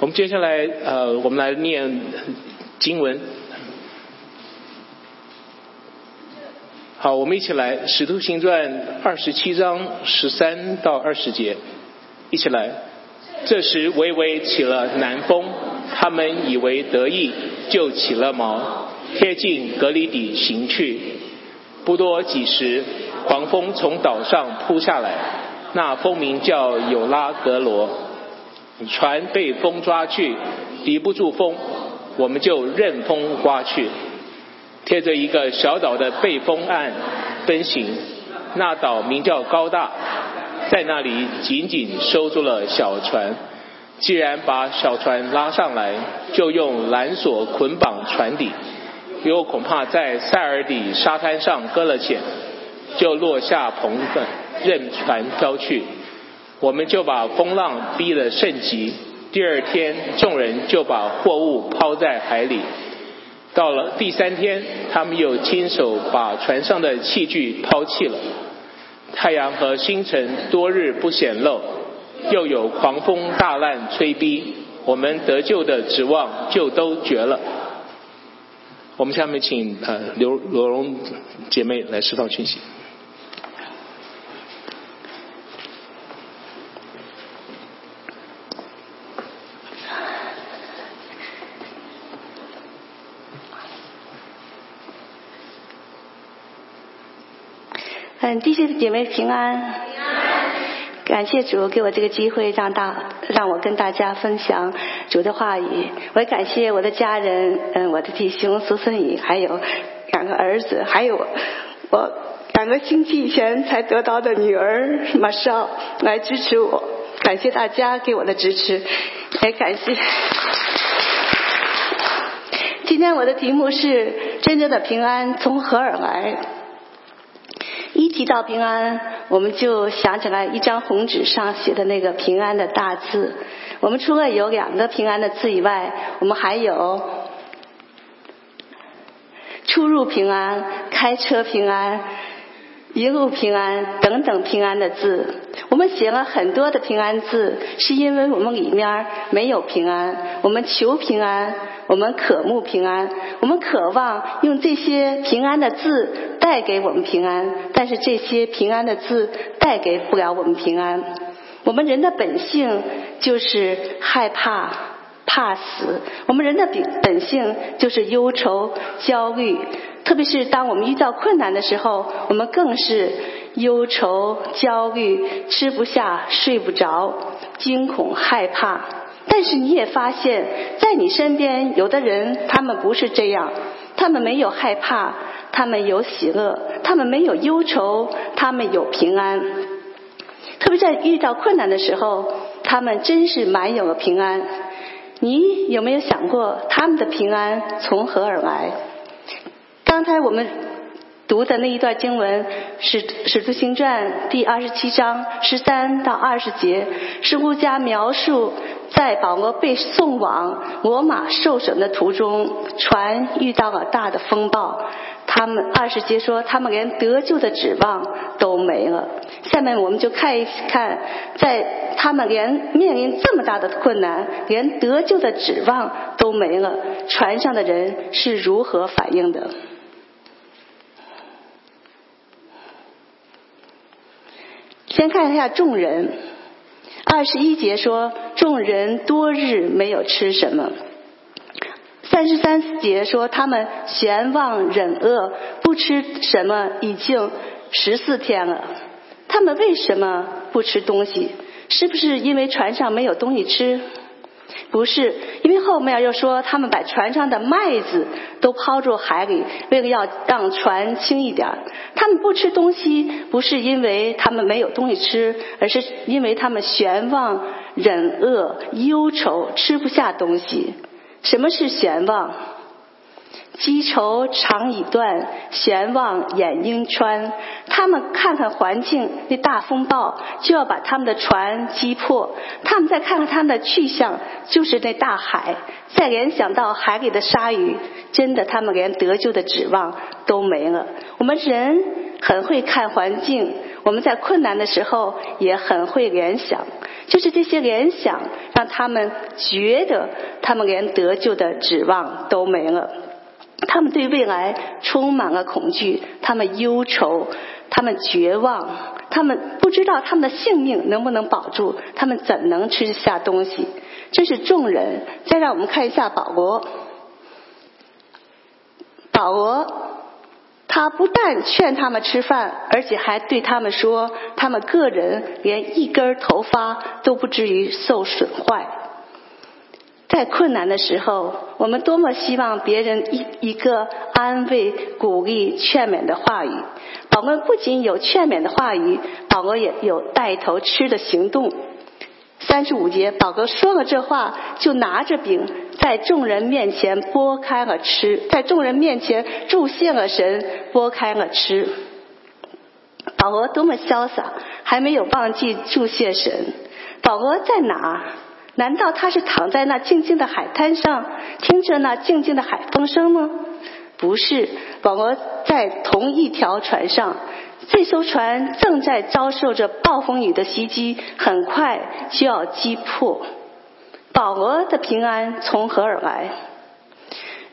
我们接下来呃，我们来念经文。好，我们一起来《使徒行传》二十七章十三到二十节，一起来。这时微微起了南风，他们以为得意，就起了锚，贴近格里底行去。不多几时，狂风从岛上扑下来，那风名叫有拉格罗。船被风抓去，抵不住风，我们就任风刮去。贴着一个小岛的背风岸奔行，那岛名叫高大，在那里紧紧收住了小船。既然把小船拉上来，就用缆索捆绑船底，又恐怕在塞尔底沙滩上搁了浅，就落下棚子，任船飘去。我们就把风浪逼得甚急。第二天，众人就把货物抛在海里。到了第三天，他们又亲手把船上的器具抛弃了。太阳和星辰多日不显露，又有狂风大浪吹逼，我们得救的指望就都绝了。我们下面请呃刘罗荣姐妹来释放讯息。嗯，弟兄姐妹平安。感谢主给我这个机会，让大让我跟大家分享主的话语。我也感谢我的家人，嗯，我的弟兄苏孙宇，还有两个儿子，还有我两个星期以前才得到的女儿马少来支持我。感谢大家给我的支持，也感谢。今天我的题目是：真正的平安从何而来？一提到平安，我们就想起来一张红纸上写的那个平安的大字。我们除了有两个平安的字以外，我们还有出入平安、开车平安、一路平安等等平安的字。我们写了很多的平安字，是因为我们里面没有平安，我们求平安。我们渴慕平安，我们渴望用这些平安的字带给我们平安，但是这些平安的字带给不了我们平安。我们人的本性就是害怕、怕死，我们人的本本性就是忧愁、焦虑，特别是当我们遇到困难的时候，我们更是忧愁、焦虑，吃不下、睡不着，惊恐、害怕。但是你也发现，在你身边有的人，他们不是这样，他们没有害怕，他们有喜乐，他们没有忧愁，他们有平安。特别在遇到困难的时候，他们真是满有了平安。你有没有想过，他们的平安从何而来？刚才我们读的那一段经文是《使徒行传》第二十七章十三到二十节，是路加描述。在保罗被送往罗马受审的途中，船遇到了大的风暴。他们二十节说，他们连得救的指望都没了。下面我们就看一看，在他们连面临这么大的困难，连得救的指望都没了，船上的人是如何反应的？先看一下众人。二十一节说，众人多日没有吃什么。三十三节说，他们闲望忍饿，不吃什么已经十四天了。他们为什么不吃东西？是不是因为船上没有东西吃？不是，因为后面又说他们把船上的麦子都抛入海里，为了要让船轻一点。他们不吃东西，不是因为他们没有东西吃，而是因为他们悬望、忍饿、忧愁，吃不下东西。什么是悬望？积愁肠已断，悬望眼应穿。他们看看环境，那大风暴就要把他们的船击破；他们再看看他们的去向，就是那大海。再联想到海里的鲨鱼，真的，他们连得救的指望都没了。我们人很会看环境。我们在困难的时候也很会联想，就是这些联想让他们觉得他们连得救的指望都没了，他们对未来充满了恐惧，他们忧愁，他们绝望，他们不知道他们的性命能不能保住，他们怎能吃下东西？这是众人。再让我们看一下保罗，保罗。他不但劝他们吃饭，而且还对他们说，他们个人连一根头发都不至于受损坏。在困难的时候，我们多么希望别人一一个安慰、鼓励、劝勉的话语。保罗不仅有劝勉的话语，保罗也有带头吃的行动。三十五节，保罗说了这话，就拿着饼。在众人面前拨开了吃，在众人面前祝谢了神，拨开了吃。保罗多么潇洒，还没有忘记祝谢神。保罗在哪？难道他是躺在那静静的海滩上，听着那静静的海风声吗？不是，保罗在同一条船上，这艘船正在遭受着暴风雨的袭击，很快就要击破。保罗的平安从何而来？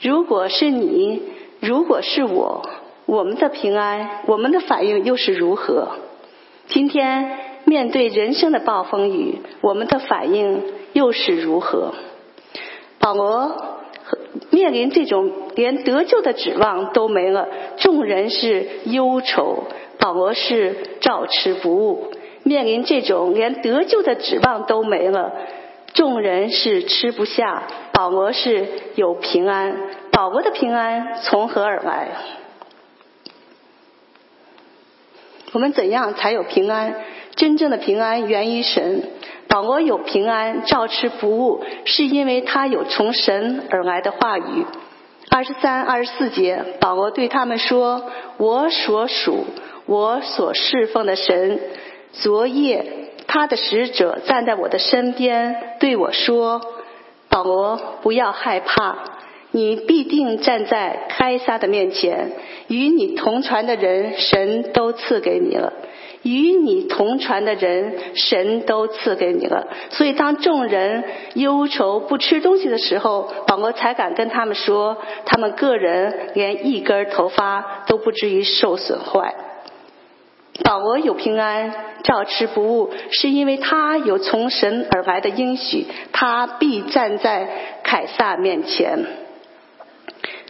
如果是你，如果是我，我们的平安，我们的反应又是如何？今天面对人生的暴风雨，我们的反应又是如何？保罗面临这种连得救的指望都没了，众人是忧愁，保罗是照吃不误。面临这种连得救的指望都没了。众人是吃不下，保罗是有平安。保罗的平安从何而来？我们怎样才有平安？真正的平安源于神。保罗有平安，照吃不误，是因为他有从神而来的话语。二十三、二十四节，保罗对他们说：“我所属、我所侍奉的神，昨夜。”他的使者站在我的身边，对我说：“保罗，不要害怕，你必定站在开撒的面前。与你同船的人，神都赐给你了；与你同船的人，神都赐给你了。所以，当众人忧愁不吃东西的时候，保罗才敢跟他们说：他们个人连一根头发都不至于受损坏。”保罗有平安，照吃不误，是因为他有从神而来的应许，他必站在凯撒面前。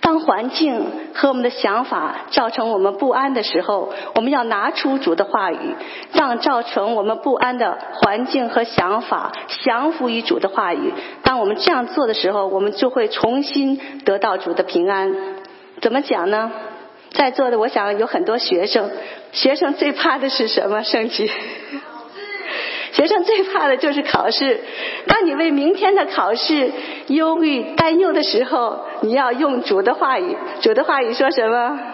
当环境和我们的想法造成我们不安的时候，我们要拿出主的话语，让造成我们不安的环境和想法降服于主的话语。当我们这样做的时候，我们就会重新得到主的平安。怎么讲呢？在座的，我想有很多学生。学生最怕的是什么？升级。学生最怕的就是考试。当你为明天的考试忧虑、担忧的时候，你要用主的话语。主的话语说什么？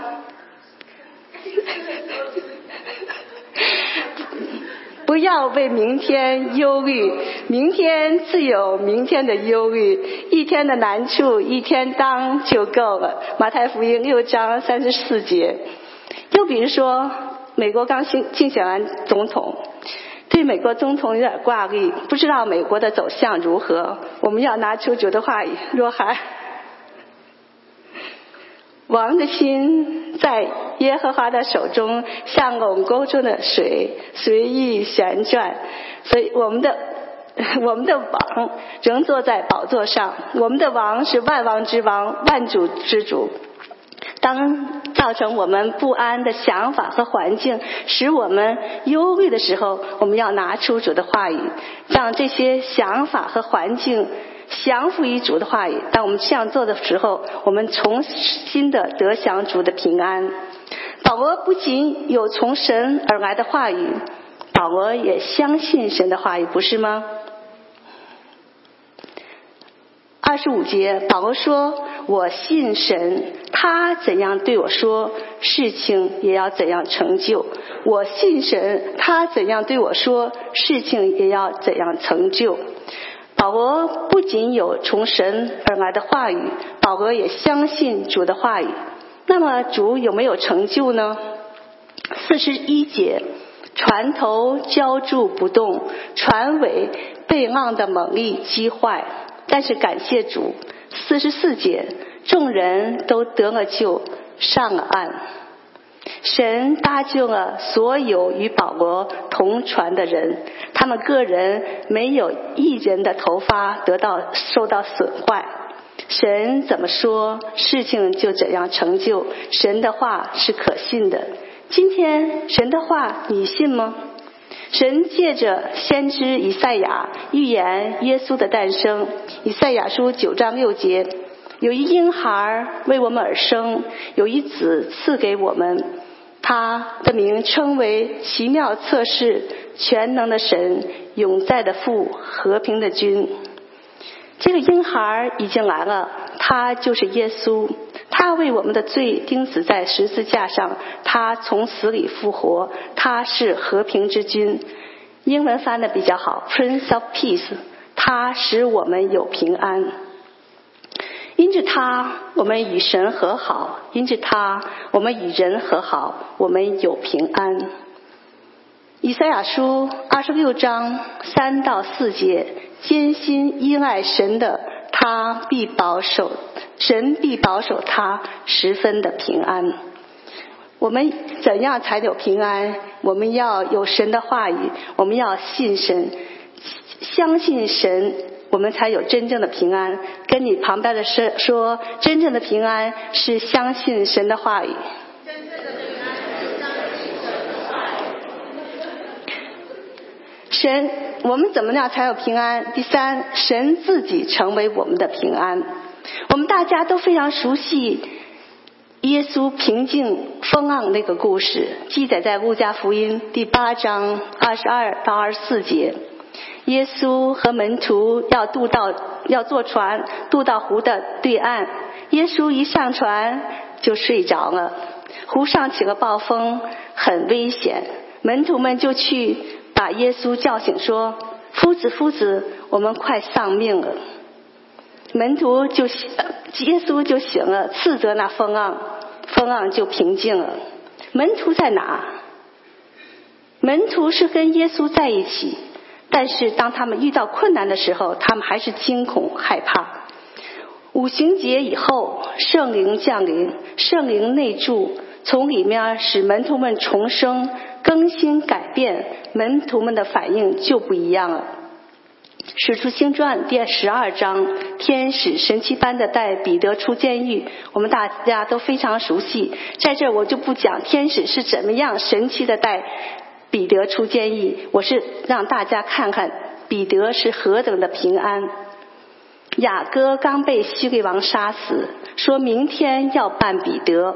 不要为明天忧虑，明天自有明天的忧虑。一天的难处，一天当就够了。马太福音六章三十四节。又比如说。美国刚新竞选完总统，对美国总统有点挂虑，不知道美国的走向如何。我们要拿出主的话语：若还王的心在耶和华的手中，像垄沟中的水，随意旋转。所以我们的我们的王仍坐在宝座上，我们的王是万王之王，万主之主。当造成我们不安的想法和环境使我们忧虑的时候，我们要拿出主的话语，让这些想法和环境降服于主的话语。当我们这样做的时候，我们重新的得享主的平安。保罗不仅有从神而来的话语，保罗也相信神的话语，不是吗？二十五节，保罗说：“我信神，他怎样对我说，事情也要怎样成就。我信神，他怎样对我说，事情也要怎样成就。”保罗不仅有从神而来的话语，保罗也相信主的话语。那么主有没有成就呢？四十一节。船头浇筑不动，船尾被浪的猛力击坏。但是感谢主，四十四节，众人都得了救，上了岸。神搭救了所有与保罗同船的人，他们个人没有一人的头发得到受到损坏。神怎么说，事情就怎样成就。神的话是可信的。今天神的话你信吗？神借着先知以赛亚预言耶稣的诞生。以赛亚书九章六节，有一婴孩为我们而生，有一子赐给我们，他的名称为奇妙测试、全能的神、永在的父、和平的君。这个婴孩已经来了，他就是耶稣。他为我们的罪钉死在十字架上，他从死里复活，他是和平之君。英文翻的比较好，Prince of Peace。他使我们有平安，因着他，我们与神和好；因着他，我们与人和好，我们有平安。以赛亚书二十六章三到四节，艰辛依赖神的。他必保守，神必保守他十分的平安。我们怎样才有平安？我们要有神的话语，我们要信神，相信神，我们才有真正的平安。跟你旁边的说说，真正的平安是相信神的话语。神，我们怎么样才有平安？第三，神自己成为我们的平安。我们大家都非常熟悉耶稣平静风浪那个故事，记载在路加福音第八章二十二到二十四节。耶稣和门徒要渡到，要坐船渡到湖的对岸。耶稣一上船就睡着了，湖上起了暴风，很危险。门徒们就去。把耶稣叫醒，说：“夫子，夫子，我们快丧命了。”门徒就耶稣就醒了，斥责那风浪，风浪就平静了。门徒在哪？门徒是跟耶稣在一起，但是当他们遇到困难的时候，他们还是惊恐害怕。五行节以后，圣灵降临，圣灵内住，从里面使门徒们重生。更新改变，门徒们的反应就不一样了。使徒行传第十二章，天使神奇般的带彼得出监狱，我们大家都非常熟悉。在这我就不讲天使是怎么样神奇的带彼得出监狱，我是让大家看看彼得是何等的平安。雅各刚被希律王杀死，说明天要办彼得。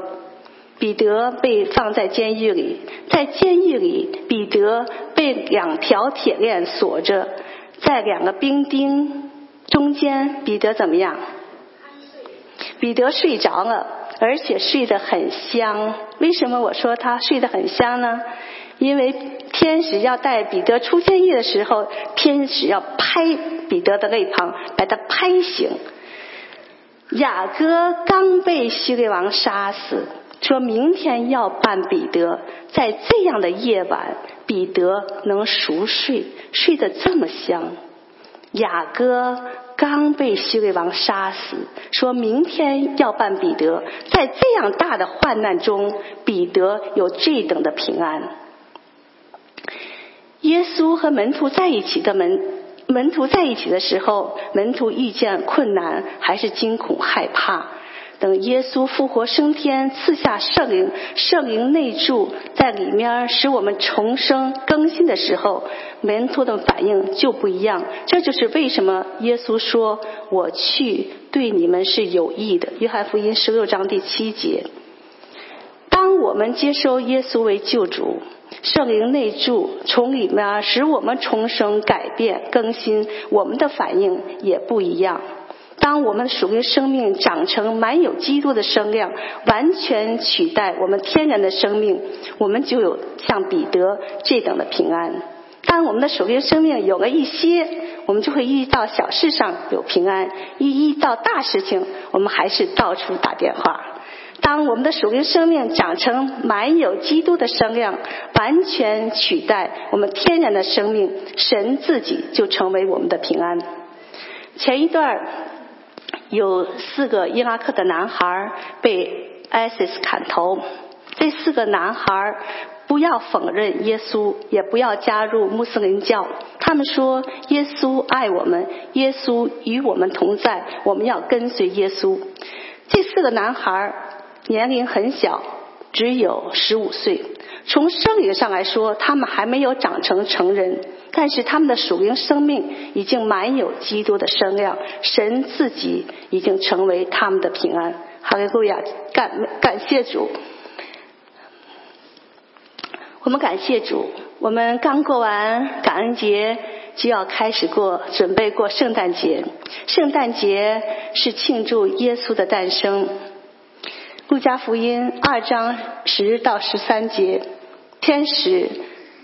彼得被放在监狱里，在监狱里，彼得被两条铁链锁着，在两个兵丁中间，彼得怎么样？彼得睡着了，而且睡得很香。为什么我说他睡得很香呢？因为天使要带彼得出监狱的时候，天使要拍彼得的肋旁，把他拍醒。雅各刚被希律王杀死。说明天要办彼得，在这样的夜晚，彼得能熟睡，睡得这么香。雅各刚被希律王杀死，说明天要办彼得，在这样大的患难中，彼得有这等的平安。耶稣和门徒在一起的门门徒在一起的时候，门徒遇见困难还是惊恐害怕。等耶稣复活升天，赐下圣灵，圣灵内住在里面，使我们重生更新的时候，门徒的反应就不一样。这就是为什么耶稣说：“我去对你们是有益的。”约翰福音十六章第七节。当我们接受耶稣为救主，圣灵内住从里面使我们重生、改变、更新，我们的反应也不一样。当我们属灵生命长成满有基督的生量，完全取代我们天然的生命，我们就有像彼得这等的平安。当我们的属灵生命有了一些，我们就会遇到小事上有平安；一遇到大事情，我们还是到处打电话。当我们的属灵生命长成满有基督的生量，完全取代我们天然的生命，神自己就成为我们的平安。前一段有四个伊拉克的男孩被 ISIS 砍头，这四个男孩不要否认耶稣，也不要加入穆斯林教。他们说耶稣爱我们，耶稣与我们同在，我们要跟随耶稣。这四个男孩。年龄很小，只有十五岁。从生理上来说，他们还没有长成成人，但是他们的属灵生命已经满有基督的声量。神自己已经成为他们的平安。哈利路亚！感感谢主。我们感谢主。我们刚过完感恩节，就要开始过，准备过圣诞节。圣诞节是庆祝耶稣的诞生。路加福音二章十到十三节，天使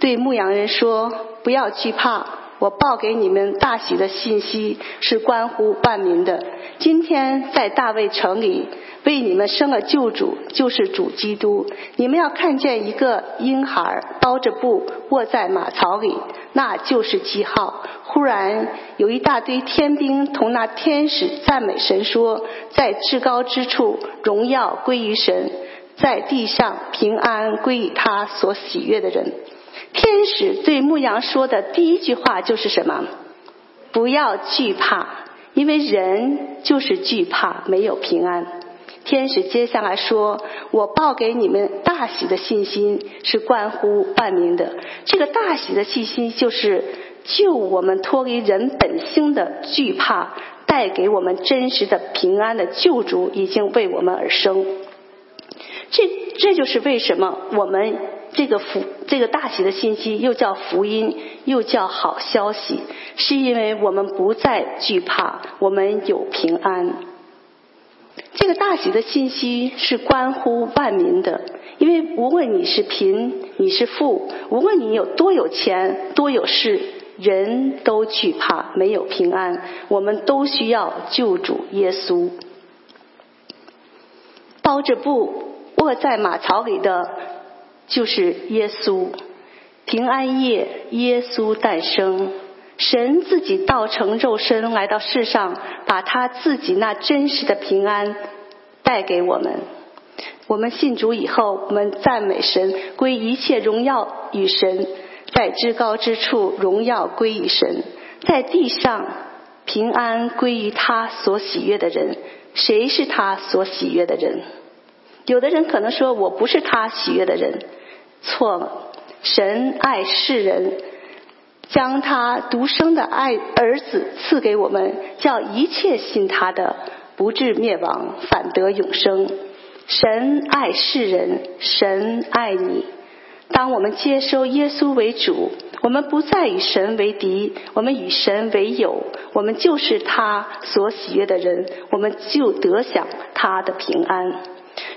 对牧羊人说：“不要惧怕，我报给你们大喜的信息是关乎万民的。今天在大卫城里为你们生了救主，就是主基督。你们要看见一个婴孩包着布卧在马槽里，那就是记号。”忽然有一大堆天兵同那天使赞美神说：“在至高之处，荣耀归于神；在地上，平安归于他所喜悦的人。”天使对牧羊说的第一句话就是什么？不要惧怕，因为人就是惧怕，没有平安。天使接下来说：“我报给你们大喜的信心，是关乎万民的。这个大喜的信心就是。”救我们脱离人本性的惧怕，带给我们真实的平安的救主已经为我们而生。这这就是为什么我们这个福这个大喜的信息又叫福音，又叫好消息，是因为我们不再惧怕，我们有平安。这个大喜的信息是关乎万民的，因为无论你是贫，你是富，无论你有多有钱，多有势。人都惧怕，没有平安。我们都需要救主耶稣。包着布卧在马槽里的，就是耶稣。平安夜，耶稣诞生，神自己道成肉身来到世上，把他自己那真实的平安带给我们。我们信主以后，我们赞美神，归一切荣耀与神。在至高之处，荣耀归于神；在地上，平安归于他所喜悦的人。谁是他所喜悦的人？有的人可能说我不是他喜悦的人，错了。神爱世人，将他独生的爱儿子赐给我们，叫一切信他的不至灭亡，反得永生。神爱世人，神爱你。当我们接收耶稣为主，我们不再与神为敌，我们与神为友，我们就是他所喜悦的人，我们就得享他的平安。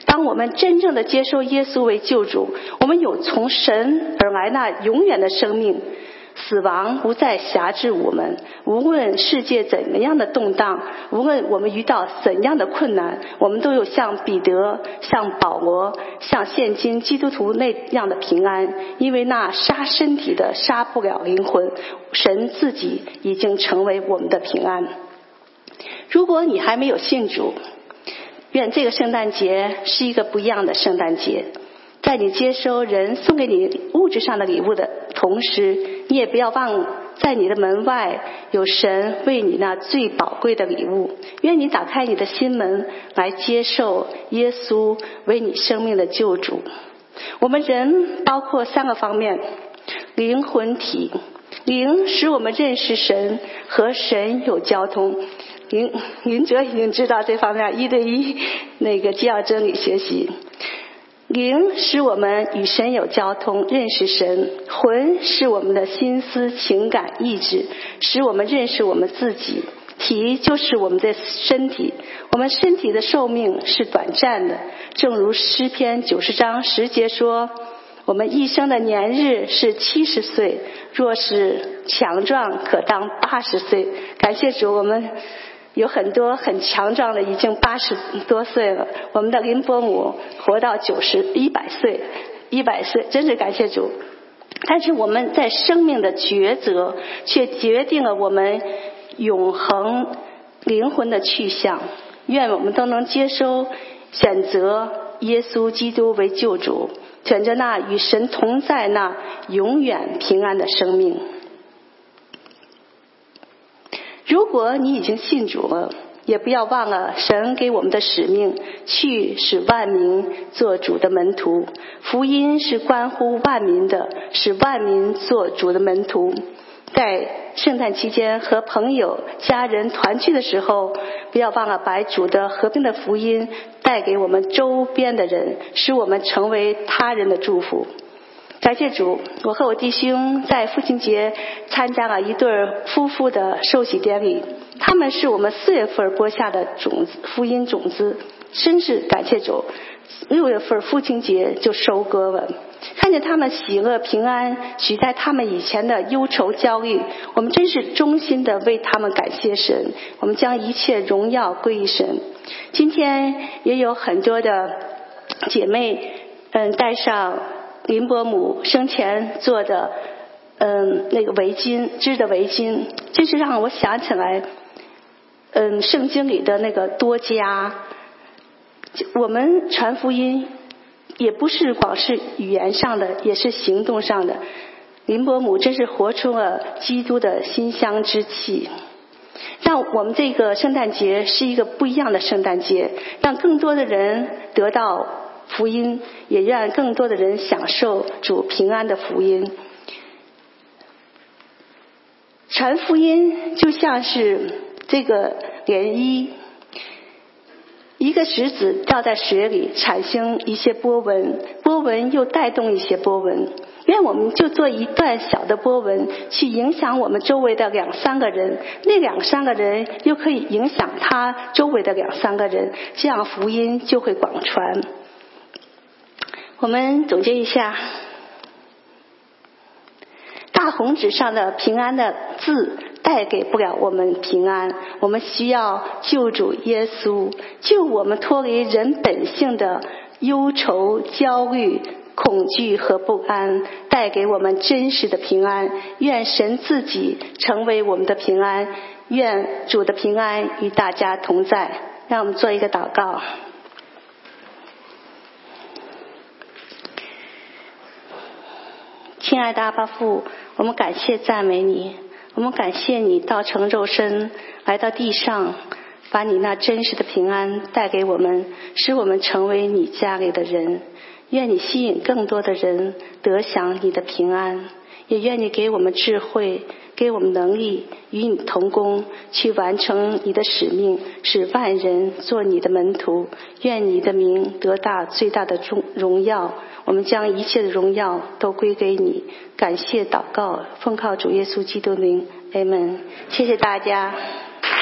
当我们真正的接受耶稣为救主，我们有从神而来那永远的生命。死亡不再辖制我们。无论世界怎么样的动荡，无论我们遇到怎样的困难，我们都有像彼得、像保罗、像现今基督徒那样的平安。因为那杀身体的杀不了灵魂，神自己已经成为我们的平安。如果你还没有信主，愿这个圣诞节是一个不一样的圣诞节。在你接收人送给你物质上的礼物的同时，你也不要忘，在你的门外有神为你那最宝贵的礼物。愿你打开你的心门来接受耶稣为你生命的救主。我们人包括三个方面：灵魂体，灵使我们认识神和神有交通。林林哲已经知道这方面一对一那个基要真理学习。灵使我们与神有交通，认识神；魂是我们的心思、情感、意志，使我们认识我们自己。体就是我们的身体，我们身体的寿命是短暂的，正如诗篇九十章十节说：“我们一生的年日是七十岁，若是强壮，可当八十岁。”感谢主，我们有很多很强壮的，已经八十多岁了。我们的林伯母活到九十一百岁，一百岁，真是感谢主。但是我们在生命的抉择，却决定了我们永恒灵魂的去向。愿我们都能接收，选择耶稣基督为救主，选择那与神同在、那永远平安的生命。如果你已经信主了，也不要忘了神给我们的使命，去使万民做主的门徒。福音是关乎万民的，使万民做主的门徒。在圣诞期间和朋友、家人团聚的时候，不要忘了把主的和平的福音带给我们周边的人，使我们成为他人的祝福。感谢主，我和我弟兄在父亲节参加了一对夫妇的受洗典礼。他们是我们四月份播下的种子，福音种子，真是感谢主。六月份父亲节就收割了，看见他们喜乐平安，取代他们以前的忧愁焦虑。我们真是衷心的为他们感谢神。我们将一切荣耀归于神。今天也有很多的姐妹，嗯，带上。林伯母生前做的，嗯，那个围巾织的围巾，真是让我想起来，嗯，圣经里的那个多加。我们传福音也不是光是语言上的，也是行动上的。林伯母真是活出了基督的馨香之气，让我们这个圣诞节是一个不一样的圣诞节，让更多的人得到。福音也愿更多的人享受主平安的福音。传福音就像是这个涟漪，一个石子掉在水里，产生一些波纹，波纹又带动一些波纹。愿我们就做一段小的波纹，去影响我们周围的两三个人，那两三个人又可以影响他周围的两三个人，这样福音就会广传。我们总结一下，大红纸上的平安的字带给不了我们平安，我们需要救主耶稣救我们脱离人本性的忧愁、焦虑、恐惧和不安，带给我们真实的平安。愿神自己成为我们的平安，愿主的平安与大家同在。让我们做一个祷告。亲爱的阿巴父，我们感谢赞美你，我们感谢你道成肉身来到地上，把你那真实的平安带给我们，使我们成为你家里的人。愿你吸引更多的人得享你的平安，也愿你给我们智慧。给我们能力与你同工，去完成你的使命，使万人做你的门徒。愿你的名得大最大的荣荣耀。我们将一切的荣耀都归给你。感谢祷告，奉靠主耶稣基督名，，amen。谢谢大家。